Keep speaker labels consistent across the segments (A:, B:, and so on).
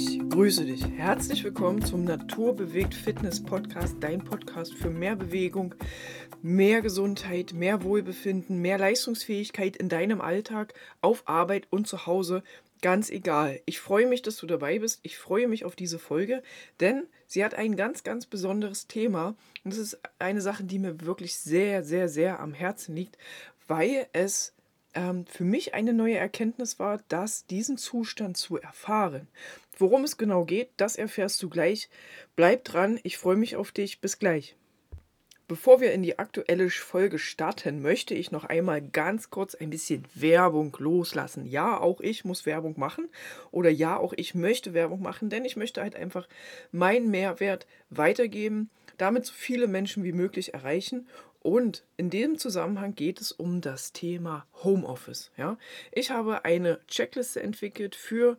A: Ich grüße dich. Herzlich willkommen zum Naturbewegt Fitness Podcast, dein Podcast für mehr Bewegung, mehr Gesundheit, mehr Wohlbefinden, mehr Leistungsfähigkeit in deinem Alltag, auf Arbeit und zu Hause. Ganz egal. Ich freue mich, dass du dabei bist. Ich freue mich auf diese Folge, denn sie hat ein ganz, ganz besonderes Thema. Und das ist eine Sache, die mir wirklich sehr, sehr, sehr am Herzen liegt, weil es ähm, für mich eine neue Erkenntnis war, dass diesen Zustand zu erfahren. Worum es genau geht, das erfährst du gleich. Bleib dran, ich freue mich auf dich. Bis gleich. Bevor wir in die aktuelle Folge starten, möchte ich noch einmal ganz kurz ein bisschen Werbung loslassen. Ja, auch ich muss Werbung machen oder ja, auch ich möchte Werbung machen, denn ich möchte halt einfach meinen Mehrwert weitergeben, damit so viele Menschen wie möglich erreichen und in dem Zusammenhang geht es um das Thema Homeoffice. Ja? Ich habe eine Checkliste entwickelt für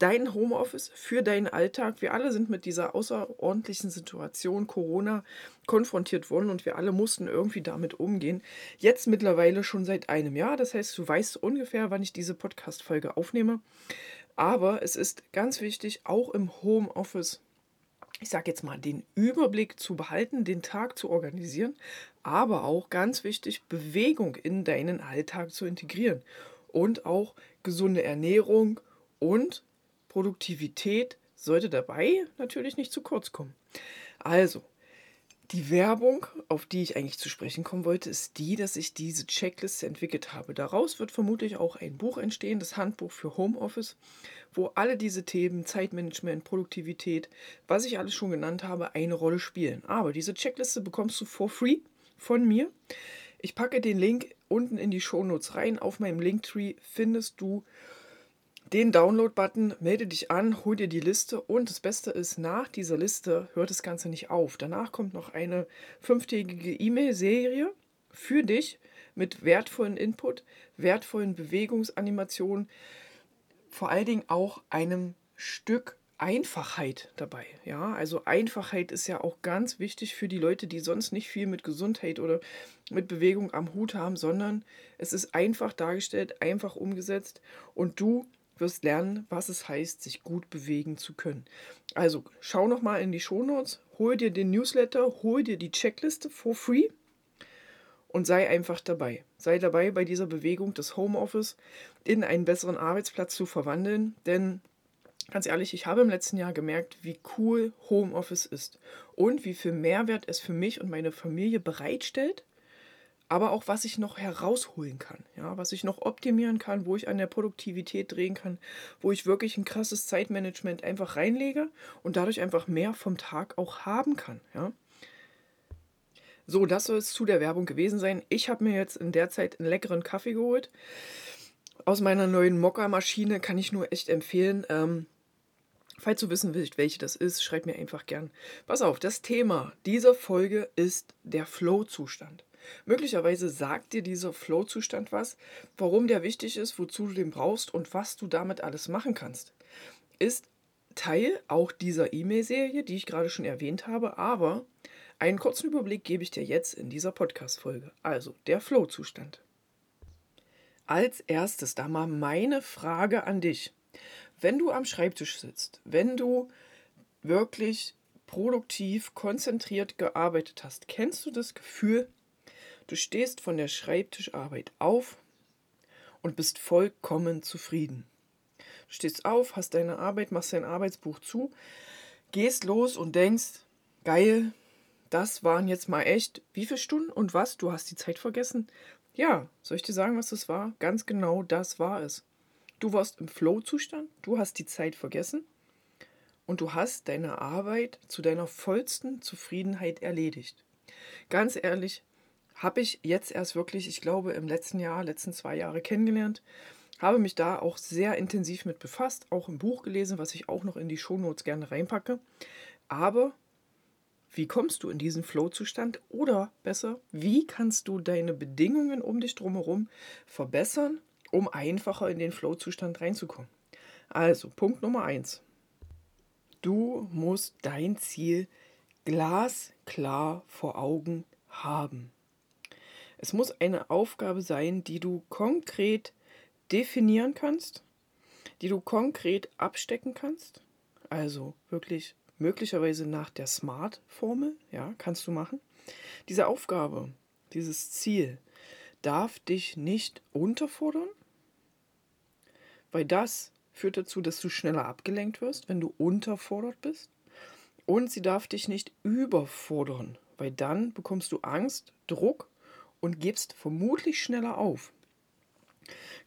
A: dein Homeoffice, für deinen Alltag. Wir alle sind mit dieser außerordentlichen Situation Corona konfrontiert worden und wir alle mussten irgendwie damit umgehen. Jetzt mittlerweile schon seit einem Jahr. Das heißt, du weißt ungefähr, wann ich diese Podcast-Folge aufnehme. Aber es ist ganz wichtig, auch im Homeoffice ich sage jetzt mal, den Überblick zu behalten, den Tag zu organisieren, aber auch ganz wichtig, Bewegung in deinen Alltag zu integrieren und auch gesunde Ernährung und Produktivität sollte dabei natürlich nicht zu kurz kommen. Also, die Werbung, auf die ich eigentlich zu sprechen kommen wollte, ist die, dass ich diese Checkliste entwickelt habe. Daraus wird vermutlich auch ein Buch entstehen, das Handbuch für Homeoffice, wo alle diese Themen, Zeitmanagement, Produktivität, was ich alles schon genannt habe, eine Rolle spielen. Aber diese Checkliste bekommst du for free von mir. Ich packe den Link unten in die Shownotes rein. Auf meinem Linktree findest du den Download-Button, melde dich an, hol dir die Liste und das Beste ist, nach dieser Liste hört das Ganze nicht auf. Danach kommt noch eine fünftägige E-Mail-Serie für dich mit wertvollen Input, wertvollen Bewegungsanimationen, vor allen Dingen auch einem Stück Einfachheit dabei. Ja, also Einfachheit ist ja auch ganz wichtig für die Leute, die sonst nicht viel mit Gesundheit oder mit Bewegung am Hut haben, sondern es ist einfach dargestellt, einfach umgesetzt und du wirst lernen, was es heißt, sich gut bewegen zu können. Also schau noch mal in die Shownotes, hol dir den Newsletter, hol dir die Checkliste for free und sei einfach dabei. Sei dabei bei dieser Bewegung des Homeoffice in einen besseren Arbeitsplatz zu verwandeln, denn ganz ehrlich, ich habe im letzten Jahr gemerkt, wie cool Homeoffice ist und wie viel Mehrwert es für mich und meine Familie bereitstellt aber auch was ich noch herausholen kann, ja, was ich noch optimieren kann, wo ich an der Produktivität drehen kann, wo ich wirklich ein krasses Zeitmanagement einfach reinlege und dadurch einfach mehr vom Tag auch haben kann, ja. So, das soll es zu der Werbung gewesen sein. Ich habe mir jetzt in der Zeit einen leckeren Kaffee geholt. Aus meiner neuen Mokka-Maschine kann ich nur echt empfehlen. Ähm, falls du wissen willst, welche das ist, schreib mir einfach gern. Pass auf, das Thema dieser Folge ist der Flow-Zustand. Möglicherweise sagt dir dieser Flow-Zustand was, warum der wichtig ist, wozu du den brauchst und was du damit alles machen kannst. Ist Teil auch dieser E-Mail-Serie, die ich gerade schon erwähnt habe, aber einen kurzen Überblick gebe ich dir jetzt in dieser Podcast-Folge. Also der Flow-Zustand. Als erstes da mal meine Frage an dich. Wenn du am Schreibtisch sitzt, wenn du wirklich produktiv, konzentriert gearbeitet hast, kennst du das Gefühl, Du stehst von der Schreibtischarbeit auf und bist vollkommen zufrieden. Du stehst auf, hast deine Arbeit, machst dein Arbeitsbuch zu, gehst los und denkst, geil, das waren jetzt mal echt, wie viele Stunden und was? Du hast die Zeit vergessen? Ja, soll ich dir sagen, was das war? Ganz genau das war es. Du warst im Flow-Zustand, du hast die Zeit vergessen und du hast deine Arbeit zu deiner vollsten Zufriedenheit erledigt. Ganz ehrlich, habe ich jetzt erst wirklich, ich glaube, im letzten Jahr, letzten zwei Jahre kennengelernt. Habe mich da auch sehr intensiv mit befasst, auch im Buch gelesen, was ich auch noch in die Shownotes gerne reinpacke. Aber wie kommst du in diesen Flow-Zustand? Oder besser, wie kannst du deine Bedingungen um dich drumherum verbessern, um einfacher in den Flow-Zustand reinzukommen? Also, Punkt Nummer eins. Du musst dein Ziel glasklar vor Augen haben. Es muss eine Aufgabe sein, die du konkret definieren kannst, die du konkret abstecken kannst. Also wirklich möglicherweise nach der Smart-Formel, ja, kannst du machen. Diese Aufgabe, dieses Ziel darf dich nicht unterfordern, weil das führt dazu, dass du schneller abgelenkt wirst, wenn du unterfordert bist. Und sie darf dich nicht überfordern, weil dann bekommst du Angst, Druck und gibst vermutlich schneller auf.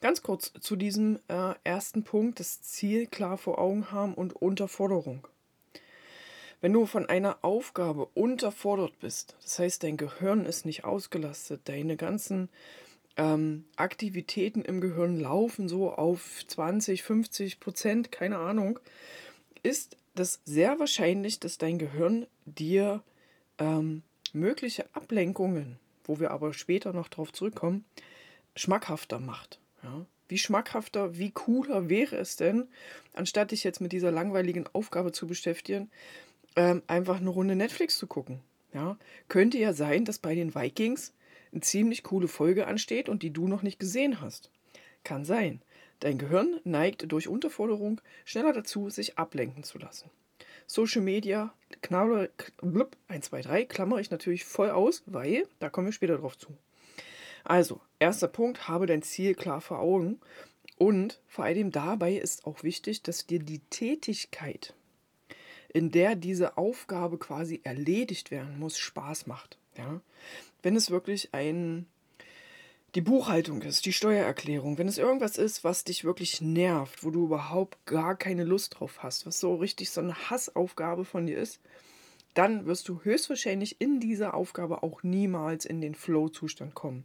A: Ganz kurz zu diesem äh, ersten Punkt, das Ziel klar vor Augen haben und Unterforderung. Wenn du von einer Aufgabe unterfordert bist, das heißt, dein Gehirn ist nicht ausgelastet, deine ganzen ähm, Aktivitäten im Gehirn laufen so auf 20, 50 Prozent, keine Ahnung, ist das sehr wahrscheinlich, dass dein Gehirn dir ähm, mögliche Ablenkungen, wo wir aber später noch drauf zurückkommen, schmackhafter macht. Ja? Wie schmackhafter, wie cooler wäre es denn, anstatt dich jetzt mit dieser langweiligen Aufgabe zu beschäftigen, ähm, einfach eine Runde Netflix zu gucken. Ja? Könnte ja sein, dass bei den Vikings eine ziemlich coole Folge ansteht und die du noch nicht gesehen hast. Kann sein. Dein Gehirn neigt durch Unterforderung schneller dazu, sich ablenken zu lassen. Social Media, Knaller, blub, 1, 2, 3, klammer ich natürlich voll aus, weil, da kommen wir später drauf zu. Also, erster Punkt, habe dein Ziel klar vor Augen. Und vor allem dabei ist auch wichtig, dass dir die Tätigkeit, in der diese Aufgabe quasi erledigt werden muss, Spaß macht. Ja? Wenn es wirklich ein, die Buchhaltung ist, die Steuererklärung, wenn es irgendwas ist, was dich wirklich nervt, wo du überhaupt gar keine Lust drauf hast, was so richtig so eine Hassaufgabe von dir ist, dann wirst du höchstwahrscheinlich in dieser Aufgabe auch niemals in den Flow-Zustand kommen.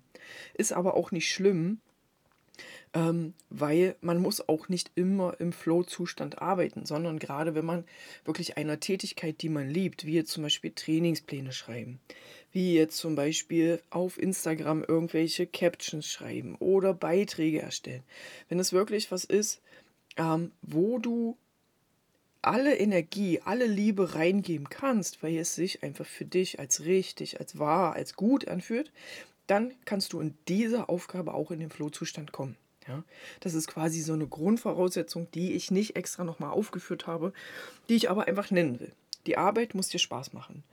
A: Ist aber auch nicht schlimm, ähm, weil man muss auch nicht immer im Flow-Zustand arbeiten, sondern gerade wenn man wirklich einer Tätigkeit, die man liebt, wie jetzt zum Beispiel Trainingspläne schreiben, wie jetzt zum Beispiel auf Instagram irgendwelche Captions schreiben oder Beiträge erstellen, wenn es wirklich was ist, ähm, wo du alle Energie, alle Liebe reingeben kannst, weil es sich einfach für dich als richtig, als wahr, als gut anfühlt, dann kannst du in dieser Aufgabe auch in den Flow-Zustand kommen. Ja, das ist quasi so eine Grundvoraussetzung, die ich nicht extra nochmal aufgeführt habe, die ich aber einfach nennen will. Die Arbeit muss dir Spaß machen.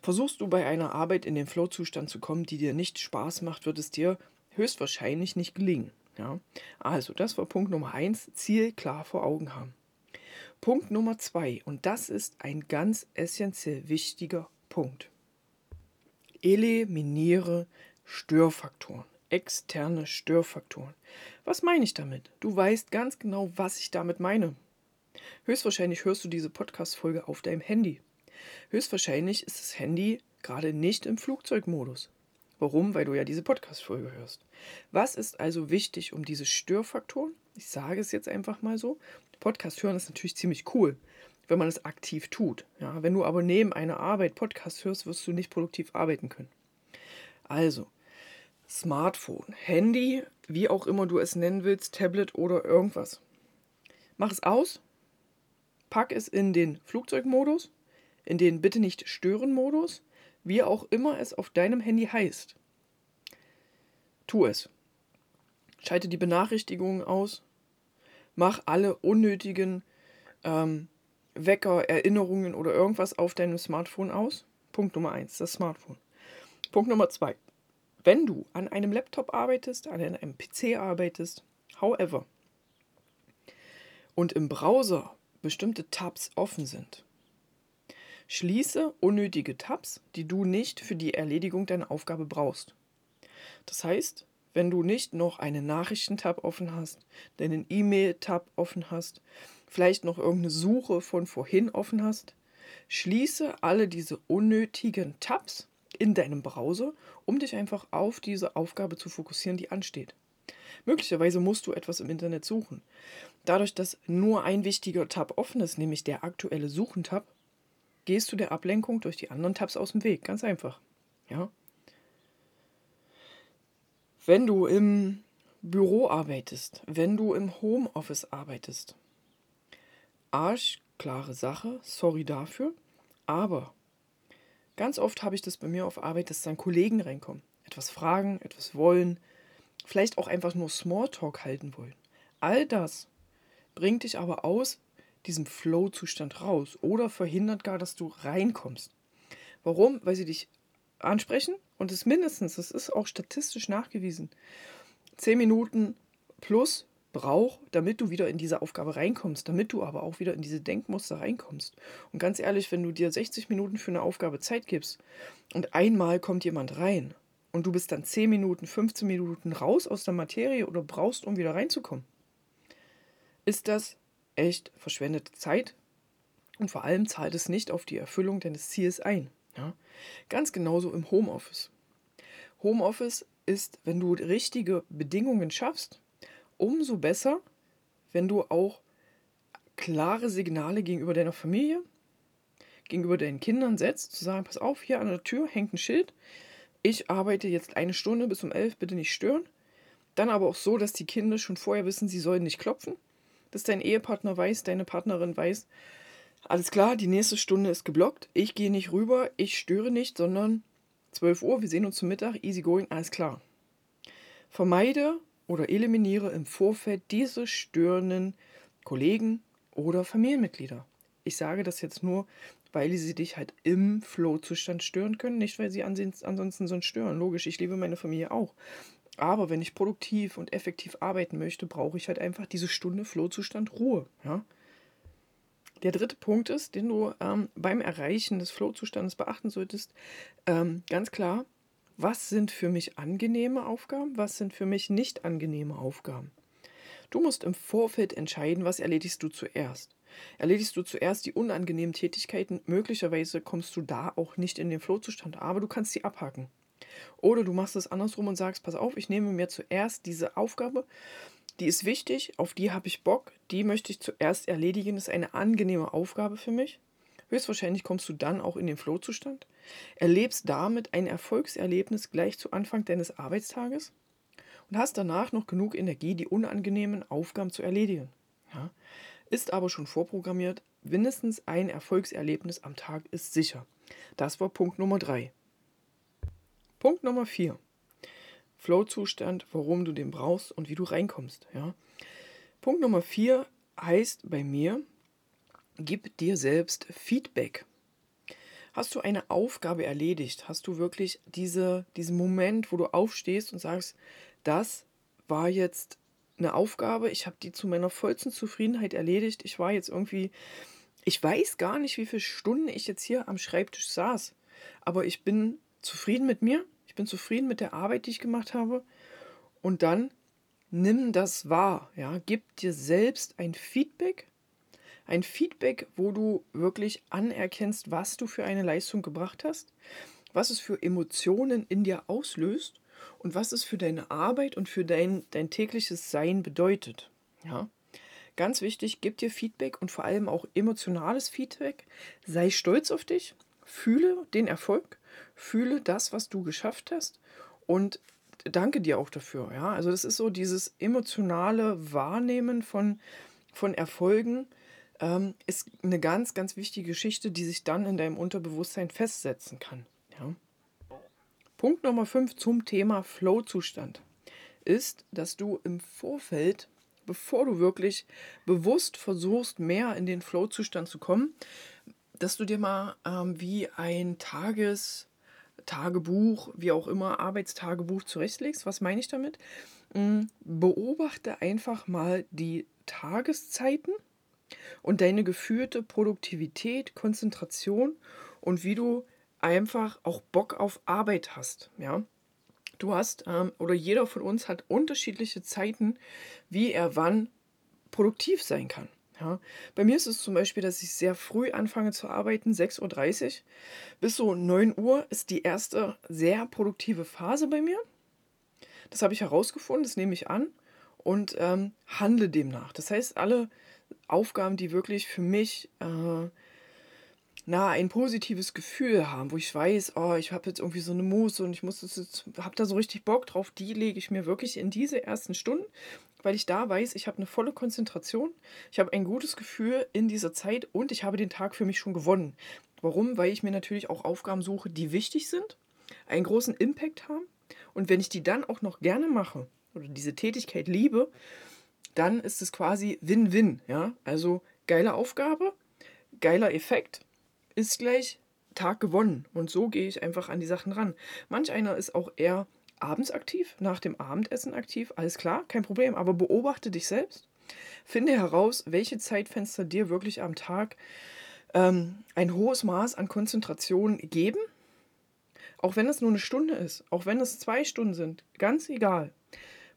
A: Versuchst du bei einer Arbeit in den Flow-Zustand zu kommen, die dir nicht Spaß macht, wird es dir höchstwahrscheinlich nicht gelingen. Ja? Also, das war Punkt Nummer eins: Ziel klar vor Augen haben. Punkt Nummer zwei, und das ist ein ganz essentiell wichtiger Punkt. Eliminiere Störfaktoren, externe Störfaktoren. Was meine ich damit? Du weißt ganz genau, was ich damit meine. Höchstwahrscheinlich hörst du diese Podcast-Folge auf deinem Handy. Höchstwahrscheinlich ist das Handy gerade nicht im Flugzeugmodus. Warum? Weil du ja diese Podcast-Folge hörst. Was ist also wichtig, um diese Störfaktoren, ich sage es jetzt einfach mal so, Podcast hören ist natürlich ziemlich cool, wenn man es aktiv tut. Ja, wenn du aber neben einer Arbeit Podcast hörst, wirst du nicht produktiv arbeiten können. Also, Smartphone, Handy, wie auch immer du es nennen willst, Tablet oder irgendwas. Mach es aus, pack es in den Flugzeugmodus, in den Bitte nicht stören Modus, wie auch immer es auf deinem Handy heißt. Tu es. Schalte die Benachrichtigungen aus, mach alle unnötigen ähm, Wecker, Erinnerungen oder irgendwas auf deinem Smartphone aus. Punkt Nummer eins, das Smartphone. Punkt Nummer zwei. Wenn du an einem Laptop arbeitest, an einem PC arbeitest, however, und im Browser bestimmte Tabs offen sind, schließe unnötige Tabs, die du nicht für die Erledigung deiner Aufgabe brauchst. Das heißt, wenn du nicht noch einen Nachrichtentab offen hast, deinen E-Mail-Tab offen hast, vielleicht noch irgendeine Suche von vorhin offen hast, schließe alle diese unnötigen Tabs in deinem Browser, um dich einfach auf diese Aufgabe zu fokussieren, die ansteht. Möglicherweise musst du etwas im Internet suchen. Dadurch, dass nur ein wichtiger Tab offen ist, nämlich der aktuelle Suchen-Tab, gehst du der Ablenkung durch die anderen Tabs aus dem Weg. Ganz einfach. Ja? Wenn du im Büro arbeitest, wenn du im Homeoffice arbeitest, arschklare Sache, sorry dafür, aber ganz oft habe ich das bei mir auf Arbeit, dass dann Kollegen reinkommen, etwas fragen, etwas wollen, vielleicht auch einfach nur Smalltalk halten wollen. All das bringt dich aber aus diesem Flow-Zustand raus oder verhindert gar, dass du reinkommst. Warum? Weil sie dich ansprechen und es mindestens, das ist auch statistisch nachgewiesen, 10 Minuten plus braucht, damit du wieder in diese Aufgabe reinkommst, damit du aber auch wieder in diese Denkmuster reinkommst. Und ganz ehrlich, wenn du dir 60 Minuten für eine Aufgabe Zeit gibst und einmal kommt jemand rein und du bist dann 10 Minuten, 15 Minuten raus aus der Materie oder brauchst, um wieder reinzukommen, ist das echt verschwendete Zeit und vor allem zahlt es nicht auf die Erfüllung deines Ziels ein. Ja? Ganz genauso im Homeoffice. Homeoffice ist, wenn du richtige Bedingungen schaffst, umso besser, wenn du auch klare Signale gegenüber deiner Familie, gegenüber deinen Kindern setzt, zu sagen, pass auf, hier an der Tür hängt ein Schild, ich arbeite jetzt eine Stunde bis um elf, bitte nicht stören. Dann aber auch so, dass die Kinder schon vorher wissen, sie sollen nicht klopfen, dass dein Ehepartner weiß, deine Partnerin weiß, alles klar, die nächste Stunde ist geblockt, ich gehe nicht rüber, ich störe nicht, sondern 12 Uhr, wir sehen uns zum Mittag, easy going, alles klar. Vermeide oder eliminiere im Vorfeld diese störenden Kollegen oder Familienmitglieder. Ich sage das jetzt nur, weil sie dich halt im Flow-Zustand stören können, nicht weil sie ansonsten sonst stören. Logisch, ich liebe meine Familie auch. Aber wenn ich produktiv und effektiv arbeiten möchte, brauche ich halt einfach diese Stunde Flow-Zustand Ruhe. Ja? Der dritte Punkt ist, den du ähm, beim Erreichen des Flow-Zustandes beachten solltest, ähm, ganz klar, was sind für mich angenehme Aufgaben, was sind für mich nicht angenehme Aufgaben. Du musst im Vorfeld entscheiden, was erledigst du zuerst. Erledigst du zuerst die unangenehmen Tätigkeiten, möglicherweise kommst du da auch nicht in den Flow-Zustand, aber du kannst sie abhaken. Oder du machst es andersrum und sagst, pass auf, ich nehme mir zuerst diese Aufgabe, die ist wichtig, auf die habe ich Bock, die möchte ich zuerst erledigen, das ist eine angenehme Aufgabe für mich. Höchstwahrscheinlich kommst du dann auch in den Flow-Zustand, erlebst damit ein Erfolgserlebnis gleich zu Anfang deines Arbeitstages und hast danach noch genug Energie, die unangenehmen Aufgaben zu erledigen. Ja? Ist aber schon vorprogrammiert, mindestens ein Erfolgserlebnis am Tag ist sicher. Das war Punkt Nummer 3. Punkt Nummer 4. Flow-Zustand, warum du den brauchst und wie du reinkommst. Ja? Punkt Nummer 4 heißt bei mir, gib dir selbst Feedback. Hast du eine Aufgabe erledigt? Hast du wirklich diese, diesen Moment, wo du aufstehst und sagst, das war jetzt eine Aufgabe, ich habe die zu meiner vollsten Zufriedenheit erledigt. Ich war jetzt irgendwie, ich weiß gar nicht, wie viele Stunden ich jetzt hier am Schreibtisch saß, aber ich bin zufrieden mit mir, ich bin zufrieden mit der Arbeit, die ich gemacht habe. Und dann nimm das wahr, ja, gib dir selbst ein Feedback. Ein Feedback, wo du wirklich anerkennst, was du für eine Leistung gebracht hast, was es für Emotionen in dir auslöst und was es für deine Arbeit und für dein, dein tägliches Sein bedeutet. Ja? Ganz wichtig, gib dir Feedback und vor allem auch emotionales Feedback. Sei stolz auf dich, fühle den Erfolg, fühle das, was du geschafft hast und danke dir auch dafür. Ja? Also das ist so dieses emotionale Wahrnehmen von, von Erfolgen, ähm, ist eine ganz, ganz wichtige Geschichte, die sich dann in deinem Unterbewusstsein festsetzen kann. Ja? Punkt Nummer 5 zum Thema Flow-Zustand ist, dass du im Vorfeld, bevor du wirklich bewusst versuchst, mehr in den Flow-Zustand zu kommen, dass du dir mal ähm, wie ein Tages, Tagebuch, wie auch immer, Arbeitstagebuch zurechtlegst. Was meine ich damit? Hm, beobachte einfach mal die Tageszeiten und deine geführte Produktivität, Konzentration und wie du einfach auch Bock auf Arbeit hast. Ja? Du hast ähm, oder jeder von uns hat unterschiedliche Zeiten, wie er wann produktiv sein kann. Ja, bei mir ist es zum Beispiel, dass ich sehr früh anfange zu arbeiten, 6.30 Uhr. Bis so 9 Uhr ist die erste sehr produktive Phase bei mir. Das habe ich herausgefunden, das nehme ich an und ähm, handle demnach. Das heißt, alle Aufgaben, die wirklich für mich äh, na, ein positives Gefühl haben, wo ich weiß, oh, ich habe jetzt irgendwie so eine Muße und ich muss das jetzt, habe da so richtig Bock drauf, die lege ich mir wirklich in diese ersten Stunden, weil ich da weiß, ich habe eine volle Konzentration, ich habe ein gutes Gefühl in dieser Zeit und ich habe den Tag für mich schon gewonnen. Warum? Weil ich mir natürlich auch Aufgaben suche, die wichtig sind, einen großen Impact haben und wenn ich die dann auch noch gerne mache oder diese Tätigkeit liebe, dann ist es quasi Win-Win. Ja? Also geile Aufgabe, geiler Effekt ist gleich Tag gewonnen. Und so gehe ich einfach an die Sachen ran. Manch einer ist auch eher abends aktiv, nach dem Abendessen aktiv, alles klar, kein Problem, aber beobachte dich selbst. Finde heraus, welche Zeitfenster dir wirklich am Tag ähm, ein hohes Maß an Konzentration geben. Auch wenn es nur eine Stunde ist, auch wenn es zwei Stunden sind, ganz egal.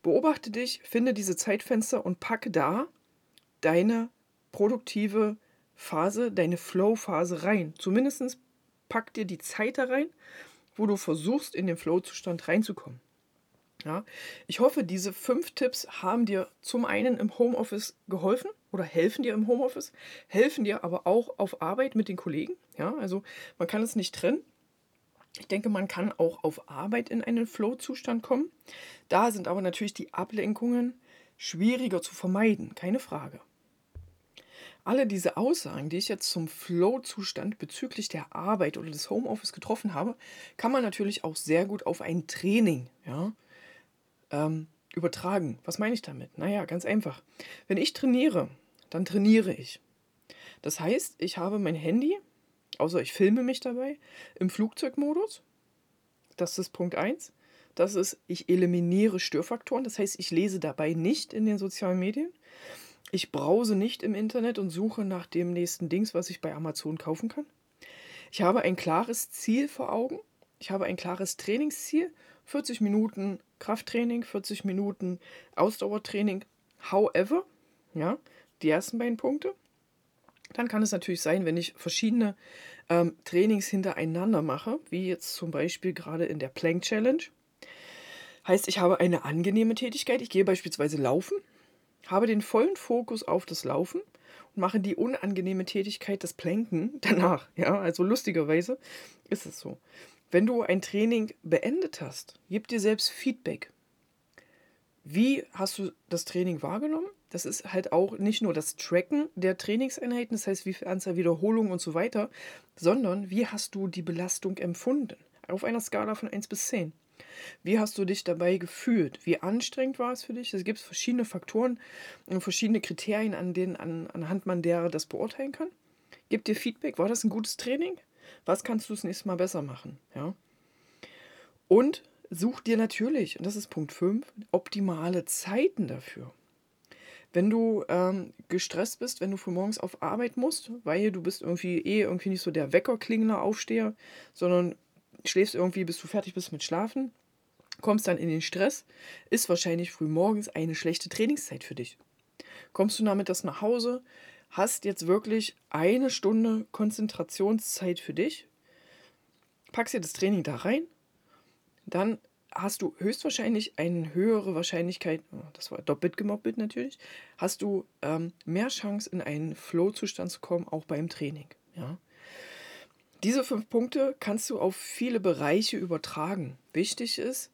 A: Beobachte dich, finde diese Zeitfenster und packe da deine produktive Phase, deine Flow-Phase rein. Zumindest pack dir die Zeit da rein, wo du versuchst, in den Flow-Zustand reinzukommen. Ja, ich hoffe, diese fünf Tipps haben dir zum einen im Homeoffice geholfen oder helfen dir im Homeoffice, helfen dir aber auch auf Arbeit mit den Kollegen. Ja, also man kann es nicht trennen. Ich denke, man kann auch auf Arbeit in einen Flow-Zustand kommen. Da sind aber natürlich die Ablenkungen schwieriger zu vermeiden, keine Frage. Alle diese Aussagen, die ich jetzt zum Flow-Zustand bezüglich der Arbeit oder des Homeoffice getroffen habe, kann man natürlich auch sehr gut auf ein Training ja, ähm, übertragen. Was meine ich damit? Naja, ganz einfach. Wenn ich trainiere, dann trainiere ich. Das heißt, ich habe mein Handy, außer ich filme mich dabei, im Flugzeugmodus. Das ist Punkt 1. Das ist, ich eliminiere Störfaktoren. Das heißt, ich lese dabei nicht in den sozialen Medien. Ich brause nicht im Internet und suche nach dem nächsten Dings, was ich bei Amazon kaufen kann. Ich habe ein klares Ziel vor Augen. Ich habe ein klares Trainingsziel. 40 Minuten Krafttraining, 40 Minuten Ausdauertraining. However, ja, die ersten beiden Punkte. Dann kann es natürlich sein, wenn ich verschiedene ähm, Trainings hintereinander mache, wie jetzt zum Beispiel gerade in der Plank Challenge. Heißt, ich habe eine angenehme Tätigkeit. Ich gehe beispielsweise laufen, habe den vollen Fokus auf das Laufen und mache die unangenehme Tätigkeit des Planken danach. Ja, also lustigerweise ist es so. Wenn du ein Training beendet hast, gib dir selbst Feedback. Wie hast du das Training wahrgenommen? Das ist halt auch nicht nur das Tracken der Trainingseinheiten, das heißt, wie viel Anzahl Wiederholungen und so weiter, sondern wie hast du die Belastung empfunden? Auf einer Skala von 1 bis 10. Wie hast du dich dabei gefühlt? Wie anstrengend war es für dich? Es gibt verschiedene Faktoren und verschiedene Kriterien, an denen, an, anhand man derer das beurteilen kann. Gib dir Feedback. War das ein gutes Training? Was kannst du das nächste Mal besser machen? Ja. Und such dir natürlich, und das ist Punkt 5, optimale Zeiten dafür. Wenn du ähm, gestresst bist, wenn du für morgens auf Arbeit musst, weil du bist irgendwie eh irgendwie nicht so der Weckerklingender Aufsteher, sondern schläfst irgendwie, bis du fertig bist mit Schlafen, kommst dann in den Stress, ist wahrscheinlich früh morgens eine schlechte Trainingszeit für dich. Kommst du damit das nach Hause, hast jetzt wirklich eine Stunde Konzentrationszeit für dich, packst dir das Training da rein, dann hast du höchstwahrscheinlich eine höhere Wahrscheinlichkeit, oh, das war doppelt gemoppelt natürlich, hast du ähm, mehr Chance in einen Flow-Zustand zu kommen, auch beim Training. Ja? Diese fünf Punkte kannst du auf viele Bereiche übertragen. Wichtig ist,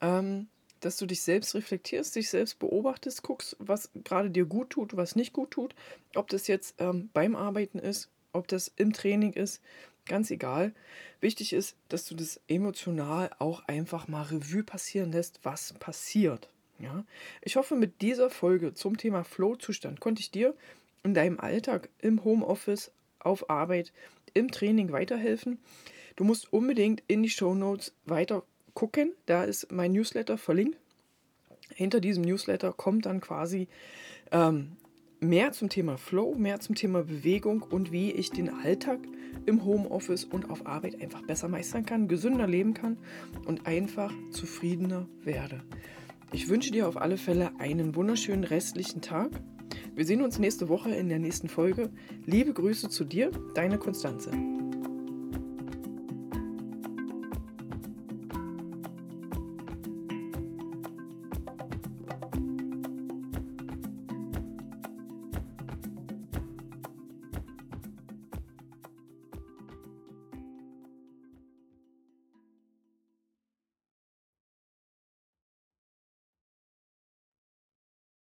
A: ähm, dass du dich selbst reflektierst, dich selbst beobachtest, guckst, was gerade dir gut tut, was nicht gut tut. Ob das jetzt ähm, beim Arbeiten ist, ob das im Training ist, ganz egal. Wichtig ist, dass du das emotional auch einfach mal Revue passieren lässt, was passiert. Ja? Ich hoffe, mit dieser Folge zum Thema Flow-Zustand konnte ich dir in deinem Alltag, im Homeoffice, auf Arbeit, im Training weiterhelfen. Du musst unbedingt in die Show Notes weiter gucken. Da ist mein Newsletter verlinkt. Hinter diesem Newsletter kommt dann quasi ähm, mehr zum Thema Flow, mehr zum Thema Bewegung und wie ich den Alltag im Homeoffice und auf Arbeit einfach besser meistern kann, gesünder leben kann und einfach zufriedener werde. Ich wünsche dir auf alle Fälle einen wunderschönen restlichen Tag. Wir sehen uns nächste Woche in der nächsten Folge. Liebe Grüße zu dir, deine Konstanze.